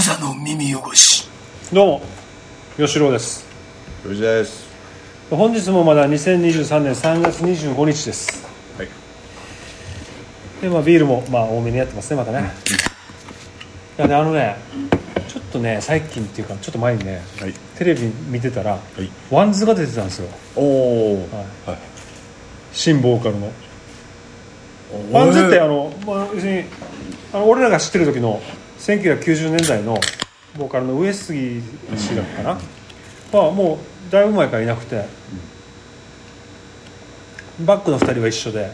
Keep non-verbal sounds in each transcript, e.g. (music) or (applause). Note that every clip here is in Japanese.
無座の耳汚し。どうも吉郎です。よしです。本日もまだ2023年3月25日です。はい。でまあビールもまあ多めにやってますねまたね、いやねあのねちょっとね最近っていうかちょっと前にねはい。テレビ見てたら、い。ワンズが出てたんですよ。おおはい。はい。新ボーカルの。ワンズってあの、まあ、要するにあの俺らが知ってる時の1990年代のボーカルの上杉氏だったかな、まあもうだいぶ前からいなくて、バックの2人は一緒で。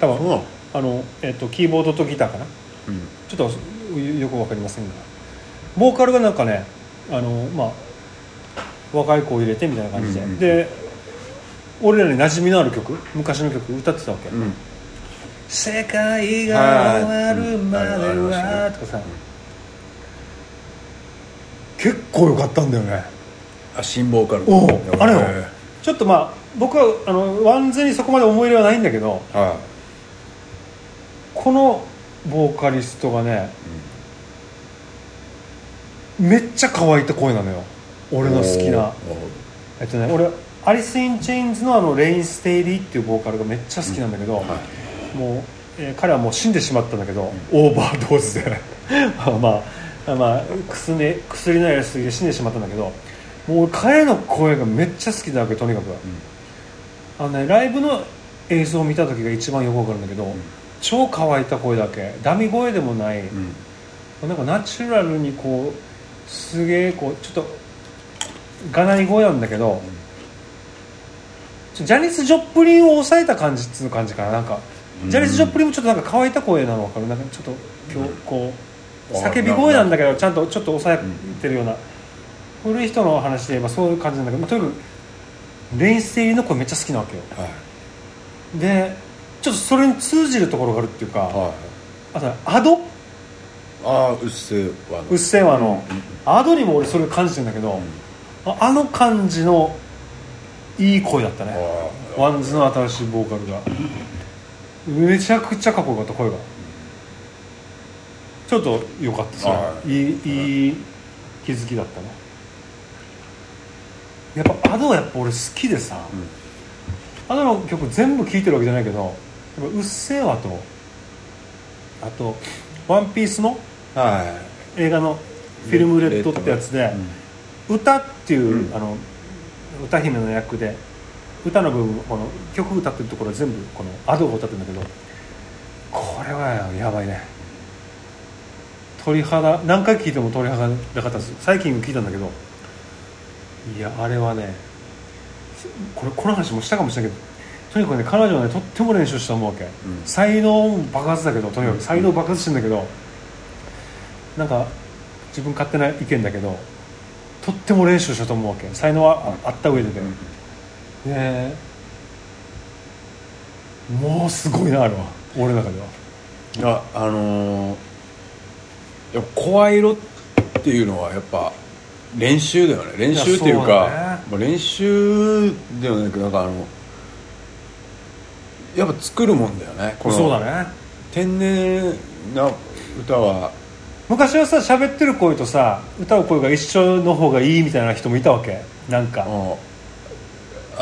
多分あの、えっとキーボードとギターかな。うん。ちょっとよく分かりませんが。ボーカルがなんかねあのまあ若い子を入れてみたいな感じで、うんうんで俺らに馴染みのある曲昔の曲歌ってたわけ、うん。世界が終わるまではとかさ結構良かったんだよね。あ新ボーカルおうあれよ。へちょっとまあ僕はあのワンズにそこまで思い入れはないんだけどーはこのボーカリストがね、めっちゃ乾いた声なのよ。い俺の好きな。えっとね俺アリス・イン・チェインズのあのレイン・ステイリーっていうボーカルがめっちゃ好きなんだけど、はい。もう、えー彼はもう死んでしまったんだけど、オーバードーズで。(laughs) まあまあ薬,、ね、薬のやりすぎで死んでしまったんだけどもう俺彼の声がめっちゃ好きなわけとにかく、あのねライブの映像を見た時が一番よくわかるんだけど、超乾いた声だけダミ声でもない、うん。なんかナチュラルにこうすげえこうちょっとがない声なんだけど、ちょジャニス・ジョプリンを抑えた感じっつう感じかななんか、うん。ジャニス・ジョプリンもちょっとなんか乾いた声なの分かる？なんかちょっと今日こうあ叫び声なんだけどちゃんとちょっと抑えてるような、古い人の話で言えばそういう感じなんだけど、まあ、とにかくレインステイリーの声めっちゃ好きなわけよ。はい。でちょっとそれに通じるところがあるっていうか、はい。あとねアド？ああうっせぇわうっせぇわの、 Adoにも俺それ感じてんだけど、ああの感じのいい声だったね。あ WANDSの新しいボーカルが。めちゃくちゃかっこよかった声がちょっと良かったはい。いいいい気づきだったね。やっぱ Adoはやっぱ俺好きでさ、 Adoの曲全部聴いてるわけじゃないけどやっぱうっせぇわと。あと「ワンピースのあは映画の「フィルムレッド」ってやつで「歌」っていう、うん。あの歌姫の役で歌の部分この曲歌ってるところは全部このアドが歌ってるんだけどこれはやばいね鳥肌何回聴いても鳥肌なかったです。最近聞いたんだけどいやあれはねこれこの話もしたかもしれないけどとにかくね彼女はねとっても練習したと思うわけ、才能爆発だけどとにかく。才能爆発してんだけど、なんか自分勝手な意見だけどとっても練習したと思うわけ。才能はああった上でね、でもうすごいなあれは。俺の中では。ああのーやっぱ声色っていうのはやっぱ練習だよね。練習っていうかね。まあ練習ではないけどなんかあのやっぱ作るもんだよねこのそうだね。天然な歌は。昔はさ喋ってる声とさ歌う声が一緒の方がいいみたいな人もいたわけ？なんか。あ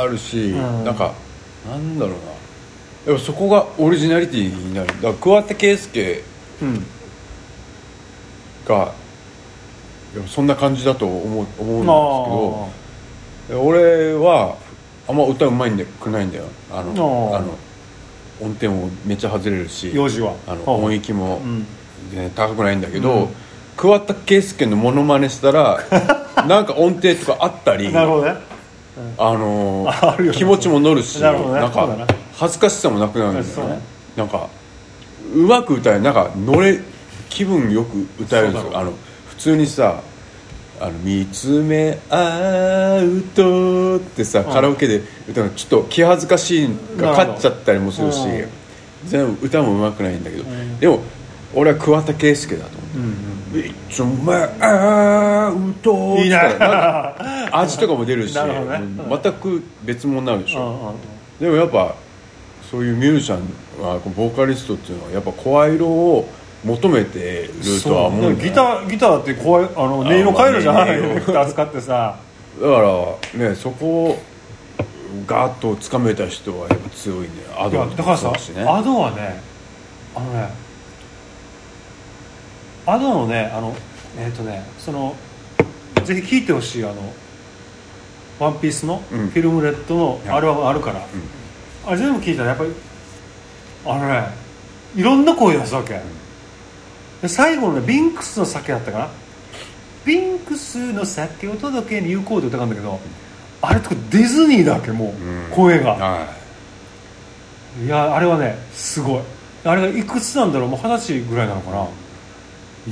あるし、うん。なんかなんだろうな。でもそこがオリジナリティになる。だから桑田佳祐うんがそんな感じだと思う思うんですけど俺はあんま歌うまいんでくないんだよ。あのあの音程もめっちゃ外れるし幼児は。あのあ音域もうん。全然高くないんだけど、うん。桑田佳祐のモノマネしたら (laughs) なんか音程とかあったりあなるほどね。あのああるよね。気持ちも乗るしなるね。なんか恥ずかしさもなくなるんだよそうね。なんかうまく歌えなんか乗れ気分よく歌えるんですよ。あの普通にさあの見つめ合うとってさ、カラオケで歌うのちょっと気恥ずかしいが勝っちゃったりもするし全部歌もうまくないんだけど、ん。でも俺は桑田佳祐だと思ううんうん。いつも会うといいななんか味とかも出るし全く別物になるでしょ。でもやっぱそういうミュージシャンはボーカリストっていうのはやっぱ声色を求めてるとは思うん。だよギターギターって怖いあの音色変えるじゃないまあエフェクター使ってさ。だからねそこをガーッとつかめた人はやっぱ強いんだよアドだからさねアドはねあのねアドのねあのえっ、とねそのぜひ聴いてほしいあの「ワンピースの「フうん。ィルムレッドのアルバムあるから、ん。あれ全部聴いたらやっぱりあのねいろんな声出すわけ、で最後のねビンクスの酒だったかな？ビンクスの酒を届けに行こうって歌があるんだけどあれとかディズニーだわけもう、うん。声が、はい。やあれはねすごい。あれがいくつなんだろう？もう二十歳ぐらいなのかな？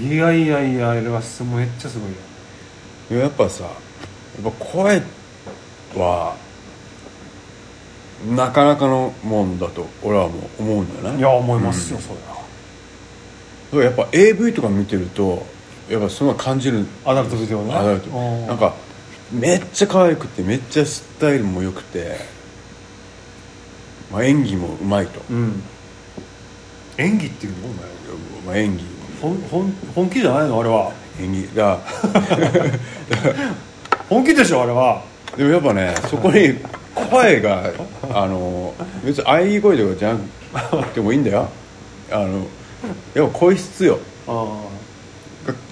いやいやいやあれはすめっちゃすごいよ。いややっぱさやっぱ声はなかなかのもんだと俺はもう思うんだよね。いや思いますよ、それはらやっぱ AV とか見てるとやっぱそんな感じる。アダルトビデオね。アダルト。うん。なんかめっちゃ可愛くてめっちゃスタイルも良くて、まあ、演技もうまいと、うん。演技っていうのお前まあ、演技。本本本気じゃないの？あれは。演技。が (laughs) 本気でしょ？あれは。でもやっぱねそこに声があの別に喘ぎ声とかじゃなくてもいいんだよ。あの (laughs) やっぱ声質よ。あ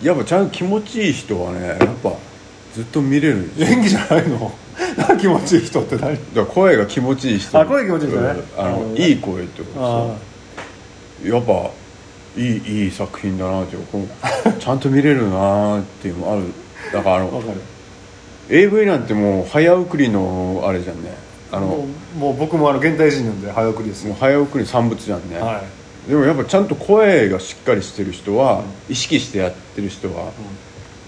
やっぱちゃんと気持ちいい人はねやっぱずっと見れる。んですよ演技じゃないの？(laughs) 何気持ちいい人って何？だから声が気持ちいい人。あ声気持ちいい人ね。うん。あのいい声ってことあさやっぱいいいい作品だなってこう。ちゃんと見れるなっていうのもある。だからあの AV なんてもう早送りのあれじゃんね。あのもう僕もあの現代人なんで早送りですよ。もう早送り産物じゃんね、はいでもやっぱちゃんと声がしっかりしてる人は、意識してやってる人は、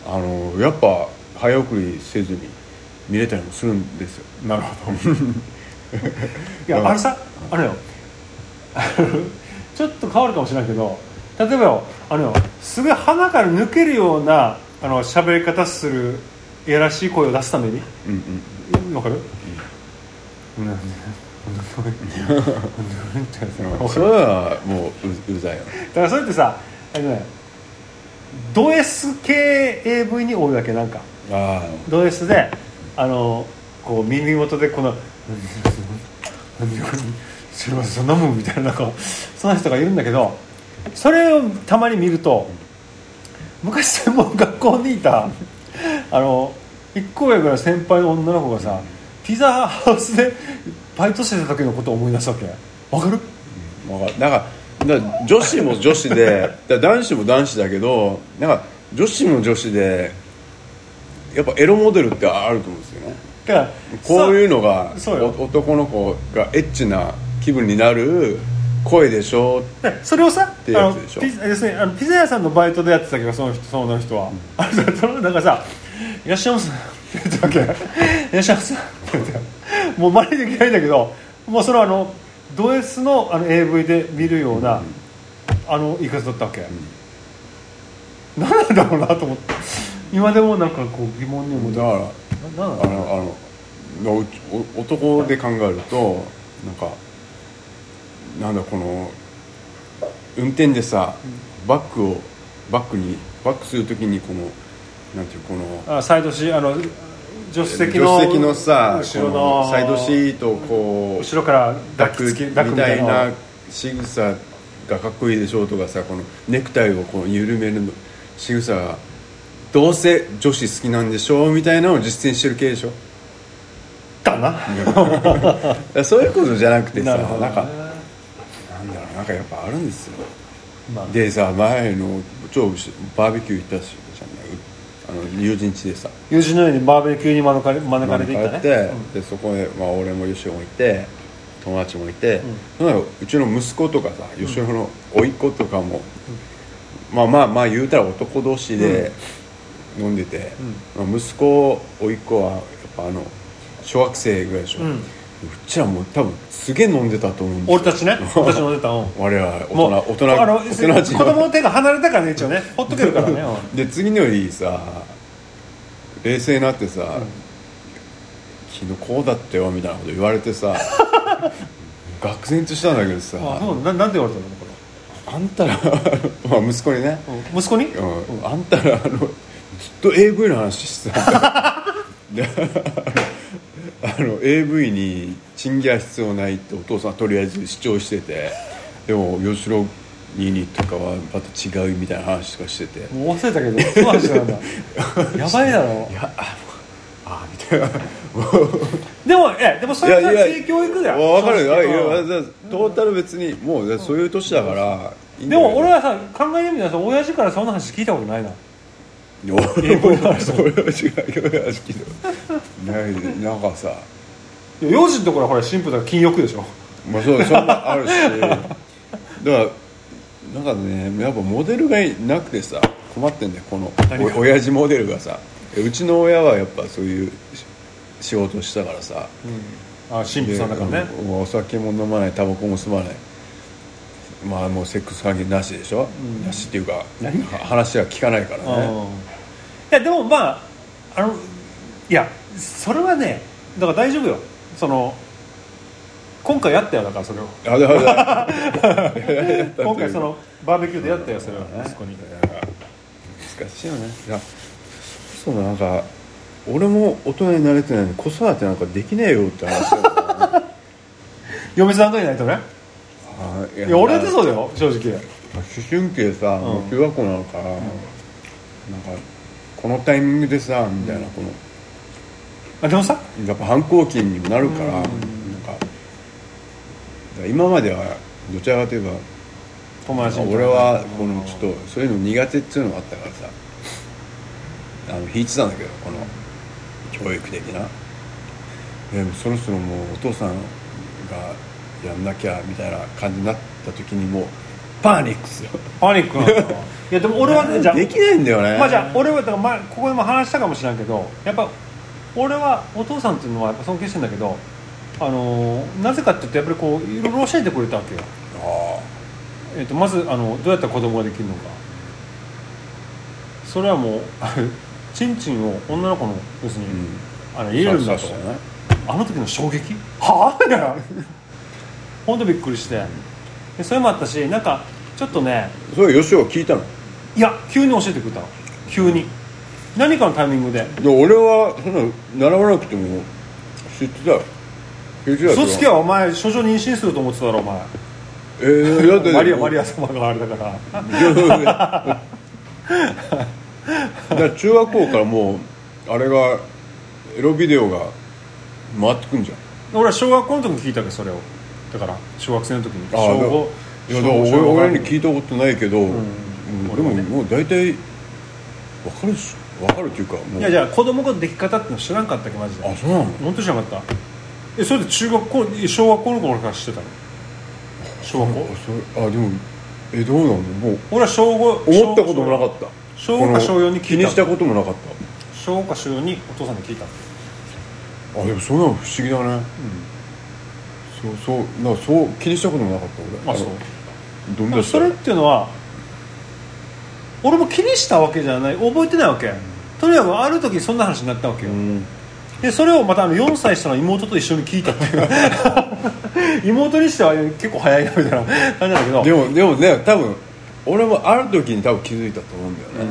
あのやっぱ早送りせずに見れたりもするんですよ。なるほど。(laughs) いやあれさあれよ。(laughs) ちょっと変わるかもしれないけど例えばよあのよすごい鼻から抜けるようなあの喋り方するいやらしい声を出すために？うんうんわかる、うんそれはもうううざいよ。だからそれってさあのねド S 系 AV に多いわけなんか。あド S であのこう耳元でこの「すいませんそんなもん」みたいななんかそんな人がいるんだけどそれをたまに見ると昔専門学校にいたあの一個上ぐらい先輩の女の子がさピザハウスでバイトしてた時のことを思い出すわけ？わかる？あわかる。なんかだ女子も女子で (laughs) 男子も男子だけどなんか女子も女子でやっぱエロモデルってあると思うんですよね。だからこういうのが男の子がエッチな気分になる声でしょ？でそれをさてやつでしょ。あのピザですねあのピザ屋さんのバイトでやってたけどその人その人は、あのさそのなんかさ「いらっしゃいませ」って言ったわけ「いらっしゃいませ」もう真似できないんだけどもうそのあのド S のあの AV で見るような、あの言い方だったわけ、何なんだろうなと思って。今でもなんかこう疑問に思うだからななんだろうあのあのお男で考えるとなんかなんだこの運転でさバックをバックにバックするときにこのなんていうこのあサイドシーあの助手助席の手席のさ後ろこのサイドシートをこう後ろから抱くみみたいな。仕草がかっこいいでしょうとかさこのネクタイをこう緩めるの。仕草がどうせ女子好きなんでしょうみたいなのを実践してる系でしょ？かな。(laughs) そういうことじゃなくてさなね。なんかなんだろうなんかやっぱあるんですよ。まあ。でさ前の超バーベキュー行ったしあの友人家でさ。友人のようにバーベキューに招かれ招かれていったね。てでそこで、まあ、俺も吉尾もいて友達もいて、そのうちの息子とかさ吉尾の甥っ子とかも、まあまあまあ言うたら男同士で飲んでて、まあ、息子甥っ子はやっぱあの小学生ぐらいでしょ、ううんちらもう多分すげえ飲んでたと思うんですよ。俺たちね。俺たち飲んでた。うん。我々大人大人あの大人子供の手が離れたからね一応ね。(laughs) ほっとけるからねうん。で次の日さ冷静になってさ、昨日こうだったよみたいなこと言われてさ (laughs) 愕然としたんだけどさあそうななんて言われたのこあんたら (laughs) まあ息子にね、うん。息子に、うん。あんたらあのずっと AV の話してたんだであの AV に賃金は必要ないってお父さんはとりあえず主張しててでも吉郎兄にとかはまた違うみたいな話とかしてて。もう忘れたけどそう話なんだ。(laughs) やばいだろ。いやああみたいな。(laughs) でもえでもそれは性教育だよ。わかる。よいやトータル別にもうそういう年だからでも俺はさ考えてみたらさ親父からそんな話聞いたことないないや俺も俺は違うよ話聞いたないなんかさ。いや幼児のところはほら神父だから禁欲でしょ。まあそうそれもあるし。だからなんかねやっぱモデルがいなくてさ困ってんだよこのお親父モデルがさ。うちの親はやっぱそういうし仕事したからさ。あ神父さんだからね。お酒も飲まないタバコも吸わないまあもうセックス関係なしでしょ、なしっていうか話は聞かないからね。うんいやでもまああのいやそれはねだから大丈夫よ。その今回やったよだからそれを。今回そのバーベキューでやったよそれを息子に。難しいよね。いやそうなんか俺も大人になれてないのに子育てなんかできねえよって話だよね (laughs) 嫁さんがいないとね。あいいや俺だってそうだよ正直。思春期でさ、もう中学校なのから、なんかこのタイミングでさみたいな、この。あでもさやっぱ反抗期にもなるから、なんか。今まではどちらかといえば友達俺はこのちょっとそういうの苦手っていうのがあったからさあの引いてたんだけどこの教育的な。でもそろそろもうお父さんがやんなきゃみたいな感じになった時にもうパニックっすよ。パニックなんだいやでも俺はねじゃあできないんだよね。まあじゃあ俺はだからまあここでも話したかもしれんけどやっぱ俺はお父さんっていうのはやっぱ尊敬してんだけどあのーなぜかっていうとやっぱりこういろいろ教えてくれたわけよ、あえっとまずあのどうやったら子供ができるのか。それはもうチンチンを女の子の要するに、あの入れるんだと。ね。あの時の衝撃？はあ？みたいな本当びっくりして。でそれもあったしなんかちょっとねそれ吉尾聞いたの？いや急に教えてくれたの。急に。何かのタイミングで。で俺はそんなの習わなくても知ってたよ。知ってたよ。嘘つけはお前処女妊娠すると思ってただろお前。えー、だってマリアマリア様があれだから。だから中学校からもうあれがエロビデオが回ってくんじゃん。俺は小学校の時に聞いたけどそれをだから小学生の時にあ小五いやだから俺小五俺に聞いたことないけど、うん。でも俺はね。もう大体分かるっしょ。分かるっていうかもう。いやじゃあ子供のでき方っての知らんかったっけマジで。あそうなの？本当知らなかった。えそれで中学校小学校の頃から知ってたの？小学校？あそれあでもえどうなの？もう。俺は小五思ったこともなかった。小五か小四に聞いた気にしたこともなかっ小五か小四にお父さんに聞いたたあでもそんなの不思議だね、そうそうなそう気にしたこともなかった俺。あそう。うどんだそれっていうのは俺も気にしたわけじゃない。覚えてないわけ。とにかくある時そんな話になったわけよ、うん。でそれをまたあの4歳下の妹と一緒に聞いたっていう。(laughs) 妹にしては結構早いなみたいな感じなんだけど。でもでもね多分俺もある時に多分気づいたと思うんだよね、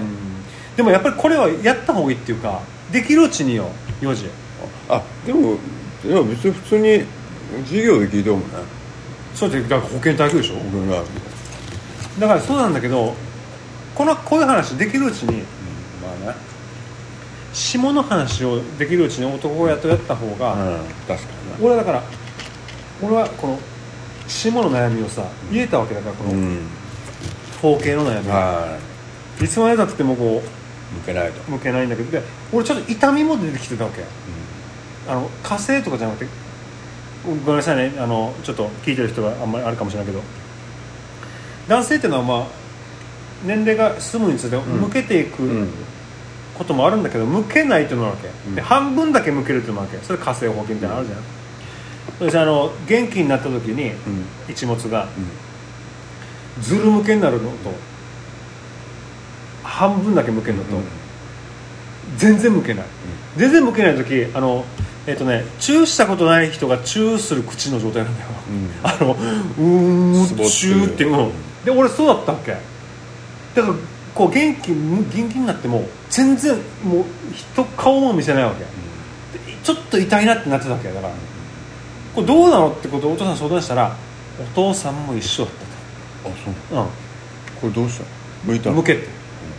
でもやっぱりこれはやった方がいいっていうかできるうちによ4時あでもいや別に普通に授業で聞いたもんね。そうやってだから保健体育でしょ？俺が。だからそうなんだけどこのこういう話できるうちにまあね。下の話をできるうちに男親とやった方が、うん。確か俺はだから俺はこの下の悩みをさ言えたわけだからこのにうん。包茎の悩み、はい。つまでたってもこ向けないと。う向けないんだけどで俺ちょっと痛みも出てきてたわけ。あの火星とかじゃなくてごめんなさいね。あのちょっと聞いてる人があんまりあるかもしれないけど。男性っていうのはまあ年齢が進むにつれて向けていくうん。こともあるんだけど向けないっていうのもあるわけ、うん。で半分だけ向けるっていうのもあるわけ。それ火星包茎みたいなのあるじゃん、それじゃあの元気になった時にうん。一物がずる向けになるのと半分だけ向けるのと、うん。全然向けない、全然向けない時あのえっ、とねチューしたことない人がチューする口の状態なんだよ、うん。あのうーんチューっていう、うんで俺そうだったわけ。だからこう元気元気になっても全然もう人顔も見せないわけ、でちょっと痛いなってなってたわけだから。これどうなのってことをお父さんに相談したらお父さんも一緒だっあそう。たと、これどうした？の向いた向けて。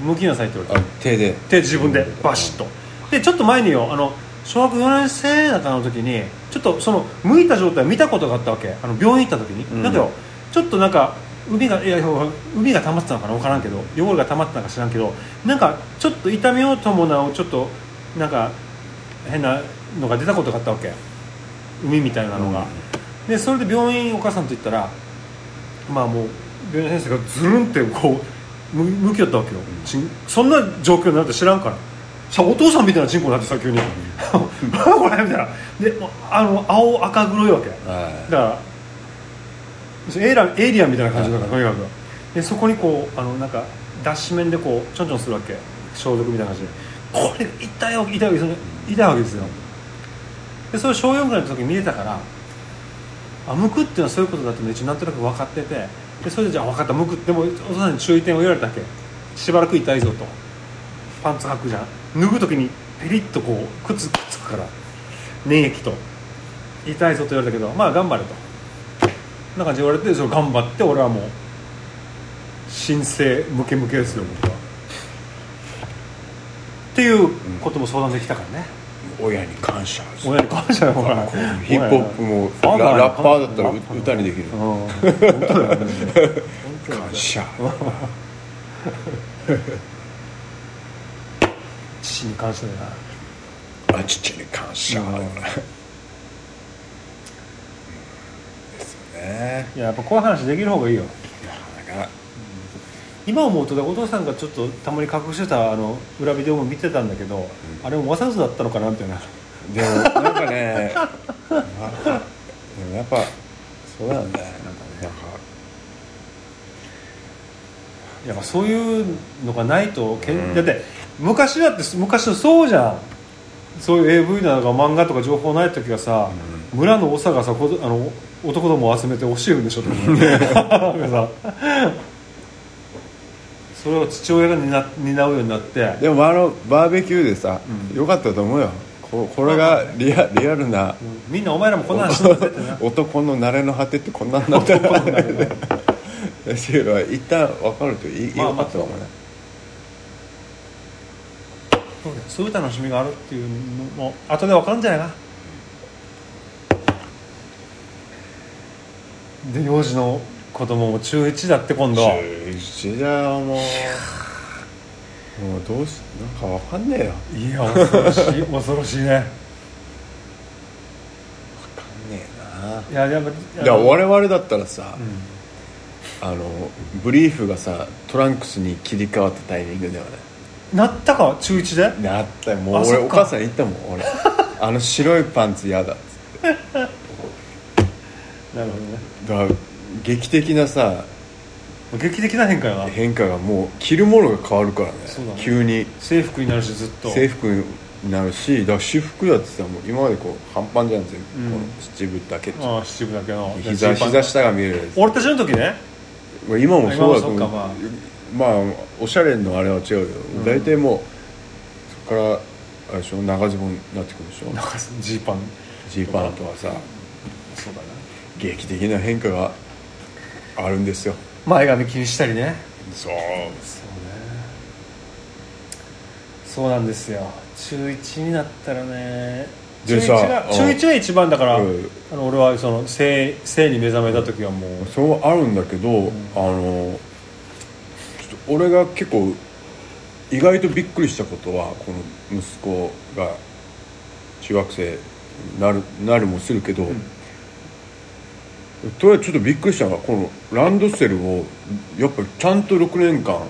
向きなさいって言われて。あ手で。で自分でバシッと。でちょっと前によあの小学4年生だったの時にちょっとその向いた状態を見たことがあったわけ。あの病院行った時に、うん。だけどちょっとなんか海がいや海が溜まってたのかな？分からんけど。汚れが溜まってたのか知らんけど。なんかちょっと痛みを伴うちょっとなんか変なのが出たことがあったわけ。海みたいなのが、でそれで病院お母さんと行ったらまあもう病院の先生がズルンってこうむ向きよったわけよ、ちん。そんな状況になるって知らんから。さお父さんみたいなチンコになってさ急に。(laughs) これみたいな。であの青赤黒いわけ。はい。だからエイラエイリアンみたいな感じだからとにかく。でそこにこうあのなんか脱脂面でこうちょんちょんするわけ。消毒みたいな感じで。これ痛いわけ痛いわけ痛いわけですよ。でそれを小4ぐらいの時に見れたからあむくっていうのはそういうことだって一応なんとなく分かっててでそれでじゃあ分かったむく。でもお父さんに注意点を言われたわけ。しばらく痛いぞと。パンツ履くじゃん脱ぐ時にペリッとこうくっつくっつくから粘液と。痛いぞと言われたけどまあ頑張れと。な感じで言われてそれ頑張って俺はもう申請ムケムケですよ僕は。っていうことも相談できたからね、親に感謝親に感謝よほら。ヒップホップもララッパーだったら歌にできる。うん。本当だよね。感謝 (laughs) 父に感謝だよな。あ父に感謝。うん。ですよね。いややっぱこういう話できる方がいいよ。なかなか今思うとお父さんがちょっとたまに隠してたあの裏ビデオも見てたんだけど、あれもわざとだったのかなみたいな。でもなんかね、(laughs) まあ、でもやっぱそうだよねなんかやっぱそういうのがないと、けうん。だって昔だって昔のそうじゃん。そういう AV だとか漫画とか情報ない時はさ、村の長がさこどあの男どもを集めて教えるんでしょとか (laughs) それを父親が担担うようになって。でもあのバーベキューでさ、うん。よかったと思うよ。ここれがリアリアルな。うん。みんなお前らもこんな話してってな。(laughs) 男の慣れの果てってこんなんだった (laughs) 男の慣れのっていうのは一旦分かるといい、まあよかったかもね。そうだよそういう楽しみがあるっていうのも後で分かるんじゃないかな。で幼児の子供も中1だって今度中一だよもう。もうどうしなんか分かんねえよ。いや恐ろしい恐ろしいね。分かんねえな。いややっぱだから我々だったらさ、うあのブリーフがさトランクスに切り替わったタイミングだよね。んなったか？中1で？なったよ。もうあそっか。俺お母さん言ったもん俺。(laughs) あの白いパンツ嫌だ。っつってなるほどね。だから劇的なさ劇的な変化やな。変化がもう着るものが変わるからね。そうだね。急に。制服になるしずっと。制服になるしだから私服だってさもう今までこう半パンじゃん全部、うん。この七分だけああ七分だけの。膝ジーパン膝下が見えるやつ。俺たちの時ねまあ今もそうだと思う。今もまあ。おしゃれのあれは違うけど、ん。大体もうそこからあれでしょ長ズボンになってくるでしょ。ジーパン。ジーパン。とかさそうだね劇的な変化があるんですよ。前髪気にしたりね。そう。そうね。そうなんですよ。中1になったらね中1でさがうん。中1が一番だから、うん。あの俺はその性性に目覚めた時はもう、そうあるんだけど、あのちょっと俺が結構意外とびっくりしたことはこの息子が中学生になるなるもするけど、とりあえずちょっとびっくりしたのがこのランドセルをやっぱりちゃんと6年間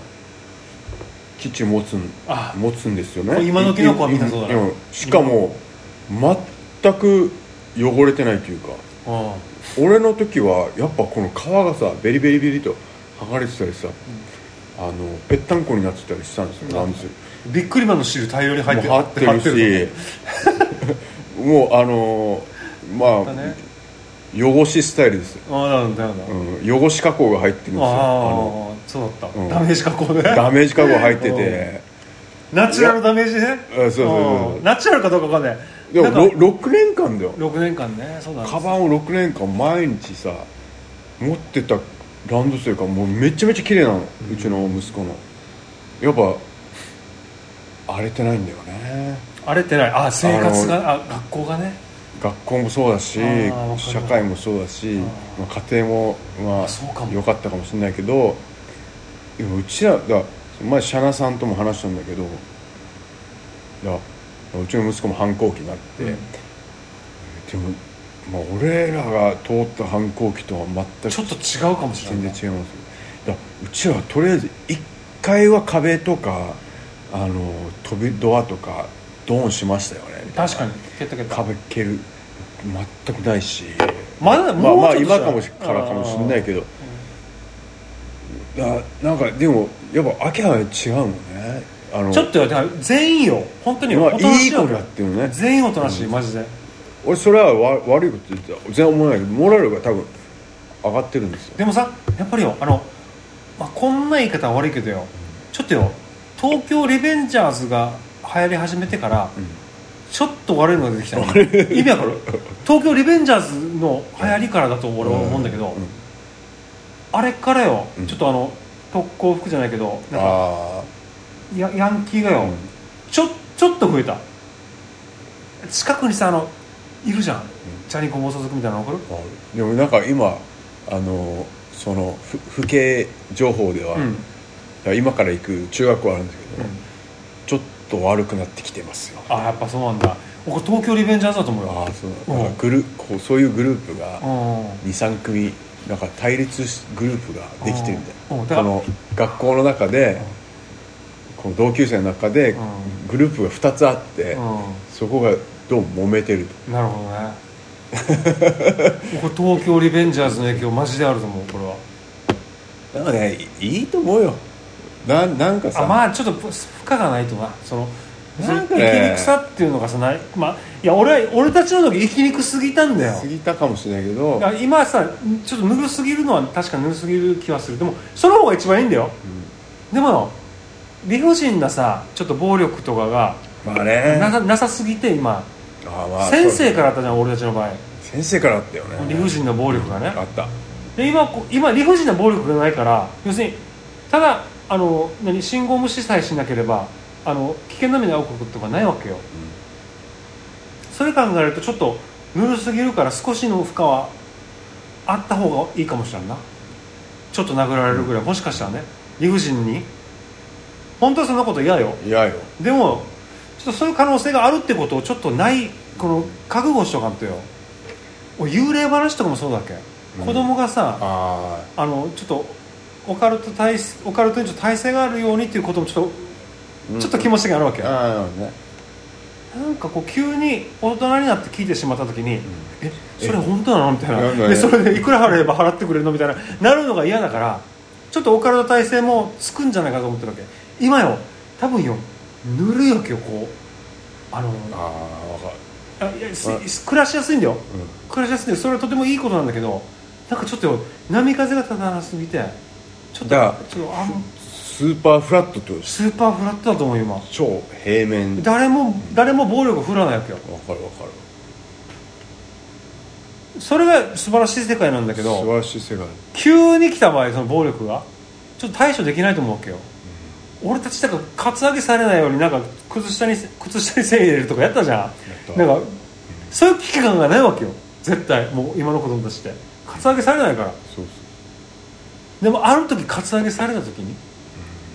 きっちり持つんあ。持つんですよね。今のキノコはみんなそうだな。うん。しかも全く汚れてないというかう俺の時はやっぱこの皮がさベリベリベリと剥がれてたりさ、あのぺったんこになってたりしたんですよランドセルんビックリマンの汁大量に入ってもってるし。も (laughs) うあのまあだね。汚しスタイルですよ、ああなんだなんだ、うん、汚し加工が入ってるんですよ。あのああそうだった、うん。ダメージ加工でダメージ加工入ってて。ナチュラルダメージね。あそうそうそうう。んナチュラルかどうかわかんないでもなんかろ6年間だよ。6年間ね。そうなんです。カバンを6年間毎日さ持ってたランドセルがもうめちゃめちゃ綺麗なの、うちの息子の。やっぱ荒れてないんだよね。荒れてない。あ生活があ学校がね。学校もそうだし社会もそうだしあまあ、家庭もまあ良かったかもしれないけどでもうちらだ前シャナさんとも話したんだけどだうちの息子も反抗期になって、うん。でも、まあ、俺らが通った反抗期とは全くちょっと違うかもしれない。全然違います。だうちはとりあえず1階は壁とかあの飛びドアとかドーンしましたよね。確かに。蹴った蹴った。壁蹴る。全くないし。まだまあまあもうちょっと今かもしからかもしれないけど。だなんかでもやっぱ明らかに違うのねあのちょっとよだから全員よ本当にまあおとなしいい子よだっていうのね。全員おとなしいマジで。俺それはわ悪いこと言ってた。全然思わないけどモラルが多分上がってるんですよ。でもさやっぱりよあの、まあ、こんな言い方は悪いけどよ。ちょっとよ東京リベンジャーズが流行り始めてから、ちょっと悪いのが出てきた、ね、意味わかる？東京リベンジャーズの流行りからだと俺は思うんだけど、うん。あれからよ、うん。ちょっとあの特攻服じゃないけどなんかあやヤンキーがよ、うんちょちょっと増えた。近くにさあのいるじゃん、チャリンコ暴走族みたいなの分かる？あでもなんか今あのそのふ府警情報では、うん。今から行く中学校あるんですけど、うん。ちょっと悪くなってきてますよ。あやっぱそうなんだ。僕東京リベンジャーズだと思うよ。ああそう。うん。なんかグルこうそういうグループがうん。23組なんか対立しグループができてるみたいうん。この学校の中でこの同級生の中でうん。グループが2つあってうそこがどうも揉めてるとんなるほどね。(laughs) 僕東京リベンジャーズの影響マジであると思うこれは。なんかねいいいと思うよ。ななんかさ。あまあちょっと負荷がないとな。そのなんかね。生きにくさっていうのがさない。まあいや俺は俺たちの時生きにくすぎたんだよ。過ぎたかもしれないけど。今さちょっとぬるすぎるのは確かにぬるすぎる気はする。でもその方が一番いいんだよ、でも理不尽なさちょっと暴力とかがまあね。なさなさすぎて今。あまあ先生からあったじゃん俺たちの場合。先生からあったよね。理不尽な暴力がね、あった。で今こ今理不尽な暴力がないから要するにただあの何信号無視さえしなければあの危険な目に遭うこととかないわけよ、それ考えるとちょっとぬるすぎるから少しの負荷はあった方がいいかもしれんな。ちょっと殴られるぐらい、もしかしたらね理不尽に本当はそんなこと嫌よ。嫌よ。でもちょっとそういう可能性があるってことをちょっとないこの覚悟しとかんとよ。俺幽霊話とかもそうだっけ、うん。子供がさああのちょっとオカルト体オカルトにちょっと体制があるようにっていうこともちょっと、あちょっと気持ちがあるわけ、ああなるほどね。なんかこう急に大人になって聞いてしまった時に、えそれ本当なの？みたいな。でそれでいくら払えば払ってくれるの？みたいな。なるのが嫌だからちょっとオカルト体制もつくんじゃないかと思ってるわけ今よ。多分よ。ぬるいわけよこう。あのああ分かあいやす暮らしやすいんだよ。る、暮らしやすいんだよ。それはとてもいいことなんだけどなんかちょっとよ波風が立たなすぎてちょっとちょっとあのスーパーフラットってスーパーフラットだと思うよ今超平面。分誰も誰も暴力振らないわけよ。かる分かる。それが素晴らしい世界なんだけ素晴どらしい世界。急に来た場合その暴力がちょっと対処できないと思うわけよ、俺たちだからカツアゲされないようになんか靴下に靴下に繊維入れるとかやったじゃん。た。なんかそういう危機感がないわけよ。絶対。もう今の子供たちって。カツアゲされないから。でもある時カツアゲされた時に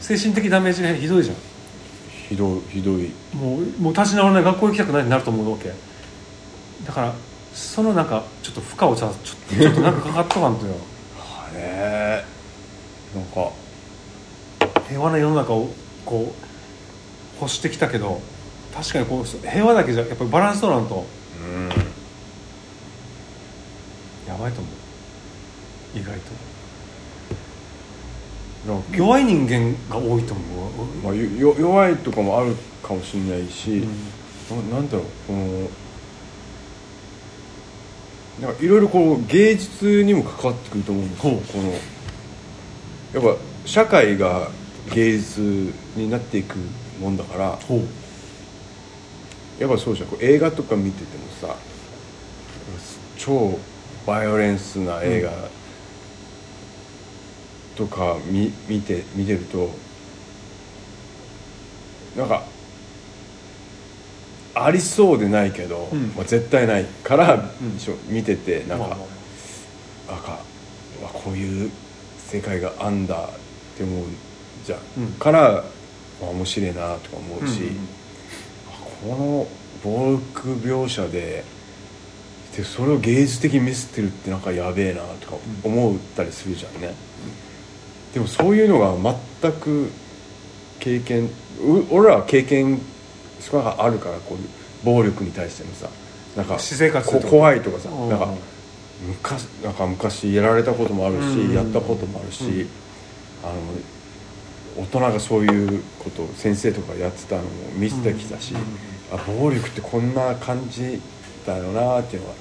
精神的ダメージがひどいじゃん。ひどいひどい。もうもう立ち直らない学校行きたくないってなると思うわけ。だからそのなんかちょっと負荷をさちょっとちょっとなんかかかっとかんとよ。(laughs) はねなんか平和な世の中をこう欲してきたけど確かにこう平和だけじゃやっぱりバランス取らんと。うん。やばいと思う。意外と弱い人間が多いと思う。まあ、よよ弱いとかもあるかもしれないし、うん。ななんだろうこのなんかいろいろこう芸術にも関わってくると思うんですよ。このやっぱ社会が芸術になっていくもんだからやっぱそうじゃん。こう映画とか見ててもさ超バイオレンスな映画とか見見て見てるとなんかありそうでないけど、うん。まあ、絶対ないから、ん。しょ見ててなんか、まあまあ。こういう世界があんだって思うじゃん、うん。から、まあ、面白いなとか思うし、うんうんこの暴力描写ででそれを芸術的に見せてるってなんかやべえなとか思ったりするじゃんね、でもそういうのが全く経験う俺らは経験少なくあるからこういう暴力に対してのさなんか私生活怖いとかさうんなんか昔なんか昔やられたこともあるし、うん。やったこともあるし、うん。あの大人がそういうことを先生とかやってたのも見せてきたし、あ暴力ってこんな感じだよなっていうのは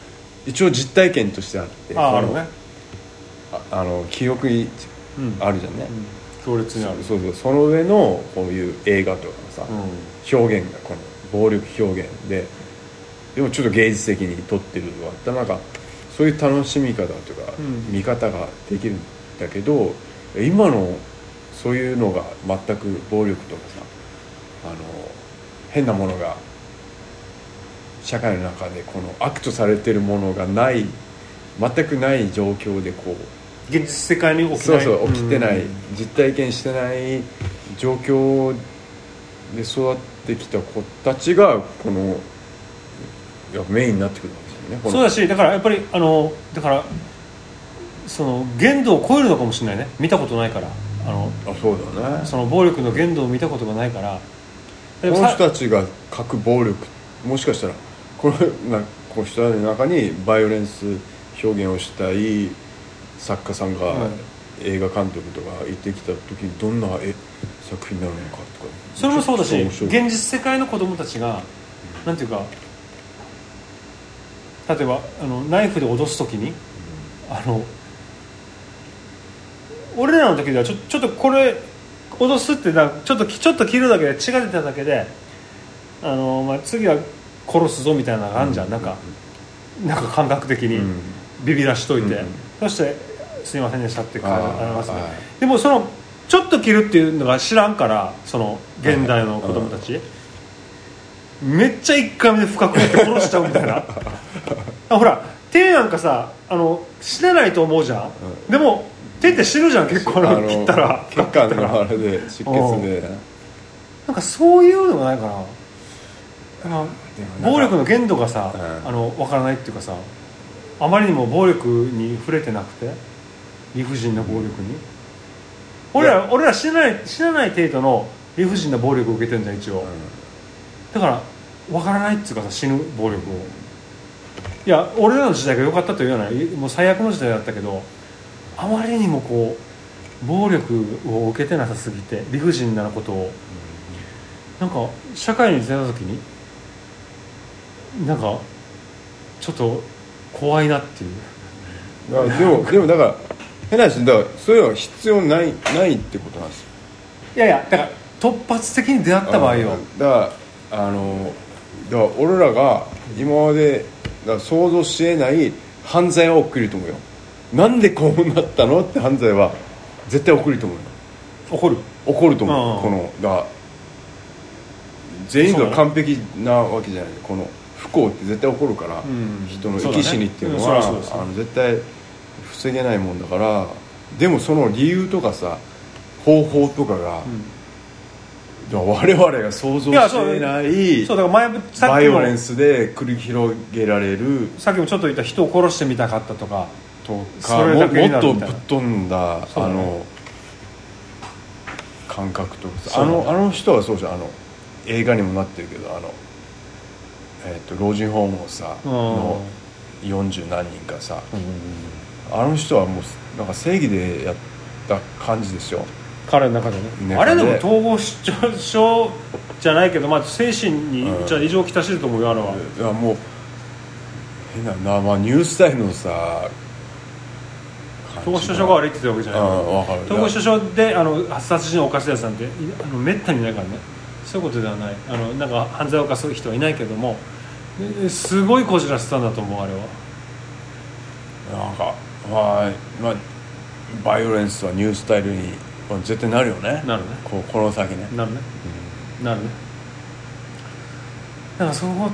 一応実体験としてあってああるね。ああの記憶にうんあるじゃんね、うん。強烈にあるそうそうその上のこういう映画とかのさ、うん。表現がこの暴力表現ででもちょっと芸術的に撮ってるのがあった。らなんかそういう楽しみ方というか、うん。見方ができるんだけど今のそういうのが全く暴力とかさあの変なものが社会の中でこの悪とされてるものがない全くない状況でこう現実世界に起きそうない。そう起きてない、うん実体験してない状況で育ってきた子たちがこのいやメインになってくるんですよねそうだしだからやっぱりあのだからその限度を超えるのかもしれないね。見たことないからあのあそうだね。その暴力の限度を見たことがないから。この人たちが書く暴力もしかしたらこのなこの人たちの中にバイオレンス表現をしたい作家さんが、うん映画監督とか行ってきた時にどんな絵作品になるのかとかそれもそうだし現実世界の子供たちがなんていうか例えばあのナイフで脅す時にあの俺らの時ではちょちょっとこれ脅すってなちょっとちょっと切るだけで血が出ただけであの、まあ、次は殺すぞみたいなのがあるじゃん、なんかなんか感覚的にうん。ビビらしといて、うん。そして「すいませんでした」ってありますね。はい。でもそのちょっと切るっていうのが知らんからその現代の子供たち、めっちゃ一回目で深くやって殺しちゃうみたいな。(laughs) あほら手なんかさあの死ねないと思うじゃん、でも手って死ぬじゃん結構あの切ったら。血管のあれで出血で。なんかそういうのがないかな暴力の限度がさ、うん。あの分からないっていうかさあまりにも暴力に触れてなくて理不尽な暴力に。俺ら俺ら知らない知らない程度の理不尽な暴力を受けてるんだよ一応、だから分からないっていうかさ死ぬ暴力を。いや俺らの時代が良かったというようなもう最悪の時代だったけどあまりにもこう暴力を受けてなさすぎて理不尽なことを。なんか社会に出た時になんかちょっと怖いなっていう。でもでもだから変な話だからそういうのは必要ないないってことなんですよ。いやいやだから突発的に出会った場合よ。だからあのだから俺らが今までだ想像しえない犯罪は起きると思うよなんでこうなったのって犯罪は絶対起きると思うよ。怒る？起こると思う、うんこのだから全員が完璧なわけじゃない。この不幸って絶対起こるから、ん人の生き死にっていうのうんは、あの絶対防げないもんだから。でもその理由とかさ方法とかが、だから我々が想像してないそうだから前さバイオレンスで繰り広げられる。さっきもちょっと言った人を殺してみたかったとかとかももっとぶっ飛んだ、あの感覚とかあのあの人はそうじゃん。あの映画にもなってるけどあの、えっと老人ホームをさ、うん。の40何人かさ、あの人はもうなんか正義でやった感じですよ。彼の中でね。ねあれでもで統合失調症じゃないけど、まあ、精神にうん。じゃあ異常をきたしてると思うよあれは、いやもう変なな、まあ、ニュースタイルのさ統合失調症が悪いって言ってるわけじゃない。統合失調症であの殺人を犯すやつなんていあのめったにいないからね。そういうことではない。あのなんか犯罪を犯す人はいないけどもですごいこじらせたんだと思うあれは。なんかまあ、まあ、バイオレンスはニュースタイルにまあ絶対なるよね。なるね。こうこの先ね。なるね、なるね。だからそこを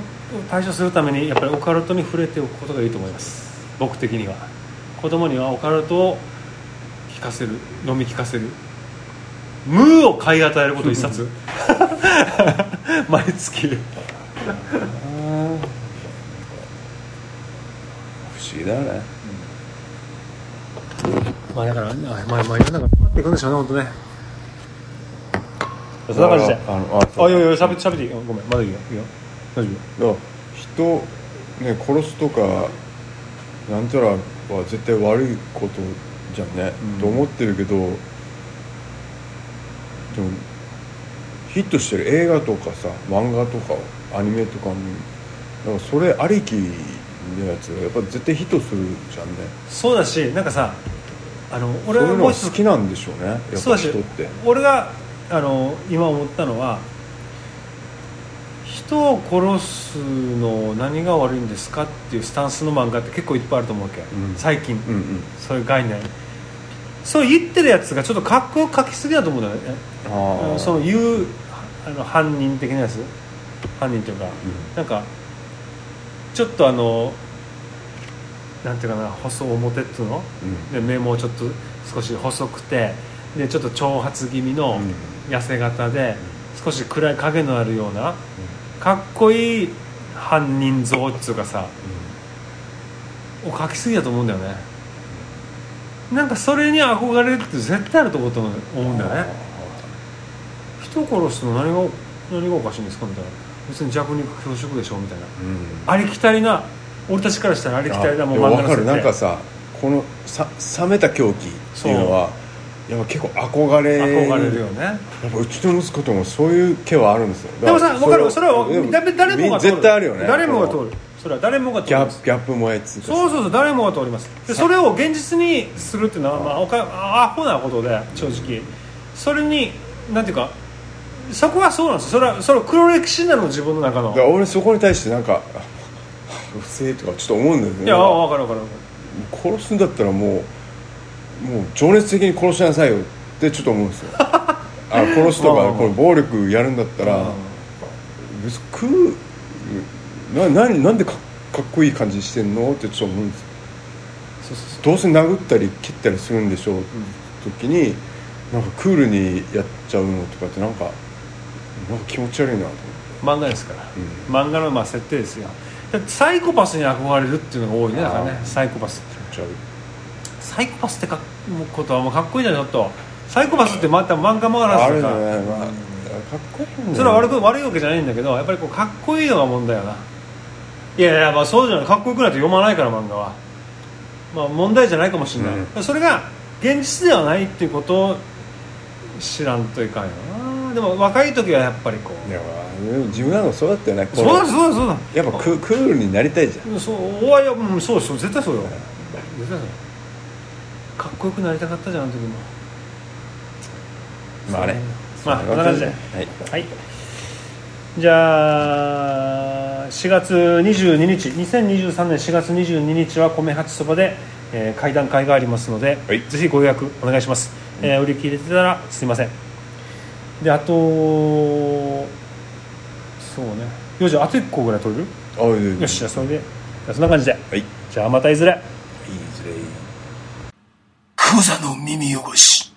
対処するためにやっぱりオカルトに触れておくことがいいと思います。僕的には子供にはオカルトを聞かせる飲み聞かせるムーを買い与えること一冊。(laughs) 毎月。不思議だよね。まあだからあまあまあ世の中回っていくんでしょうね本当ね。そんな感じで。あのああいやいやしゃべってしゃべっていいよ。ごめんまだいいよ。いいよ。大丈夫。人ね殺すとかなんたらは絶対悪いことじゃんね、うん。と思ってるけどでもヒットしてる映画とかさ漫画とかアニメとかもなんかそれありきのやつがやっぱ絶対ヒットするじゃんね。そうだしなんかさあのそういうのは俺はもう一つ好きなんでしょうね。やっぱそうだし人って。俺があの今思ったのは人を殺すの何が悪いんですかっていうスタンスの漫画って結構いっぱいあると思うわけ、ん。最近、うんうん。そういう概念。そう言ってるやつがちょっとかっこよく書きすぎだと思うんだよね。その言うあの犯人的なやつ。犯人というか、なんかちょっとあのなんていうかな細表っていうの、うん。で目もちょっと少し細くてでちょっと長髪気味のうん。痩せ型で、少し暗い影のあるようなかっこいい犯人像っていうかさを描きすぎだと思うんだよね。なんかそれに憧れるって絶対あると思うと思うんだよね。人を殺すの何が何がおかしいんですかみたいな。別に弱肉強食でしょみたいな。うん。ありきたりな俺たちからしたらありきたりなもう漫画なんか設さこのさ冷めた狂気っていうのはやっぱ結構憧れ。定憧れるよね。やっぱうちの息子ともそういう気はあるんですよ。でもさ分かる。それは誰誰もが通る。絶対あるよね。誰もが通る。それは誰もが通ギャります。ップギャップ萌えっつ。そうそうそう誰もが通ります。でそれを現実にするっていうのは、まあ、おかアホなことで正直。それになんていうかそこはそうなんですよ。それはそれは黒歴史なの自分の中の。だから俺そこに対してなんかあうっせえとかちょっと思うんだよね。いや分かる分かる分かる。殺すんだったらもうもう情熱的に殺しなさいよってちょっと思うんですよ。(laughs) あ殺すとうんかこれ暴力やるんだったらうん別に食うなななんでかかっこいい感じしてんのってちょっと思うんですよ。そうそうそう。どうせ殴ったり切ったりするんでしょうって時になんかクールにやっちゃうのとかってなんかなんか気持ち悪いなと思って。漫画ですから、漫画のまあ設定ですよ。サイコパスに憧れるっていうのが多いねだからね。サイコパス。気持ち悪いサイコパスってかもうことはもうかっこいいじゃんちょっと。サイコパスってまた漫画もあら。あれね。ずとか、まあ、かっこいいんだよそれは悪く悪いわけじゃないんだけどやっぱりこうかっこいいのが問題よな。いやいやまあそうじゃない。かっこよくないと読まないから漫画は。まあ問題じゃないかもしれない、それが現実ではないっていうことを知らんといかんよな。でも若い時はやっぱりこう。いや自分なんかそうだったよね。そうだそうだそうだ。やっぱククールになりたいじゃん。そうおわいやうんそうそう絶対そうよ。絶対そうかっこよくなりたかったじゃんあの時も。まあね。まあこんな感じではい。はい。じゃあ4月22日。2023年4月22日は米八そばで、えー、会談会がありますので、はい。ぜひご予約お願いします、えー売り切れてたらすいません。であとそうね。よしあと1個ぐらい取れる？あよしじゃあそれで。そんな感じで。はい。じゃあまたいずれ。いいずれクザの耳汚し。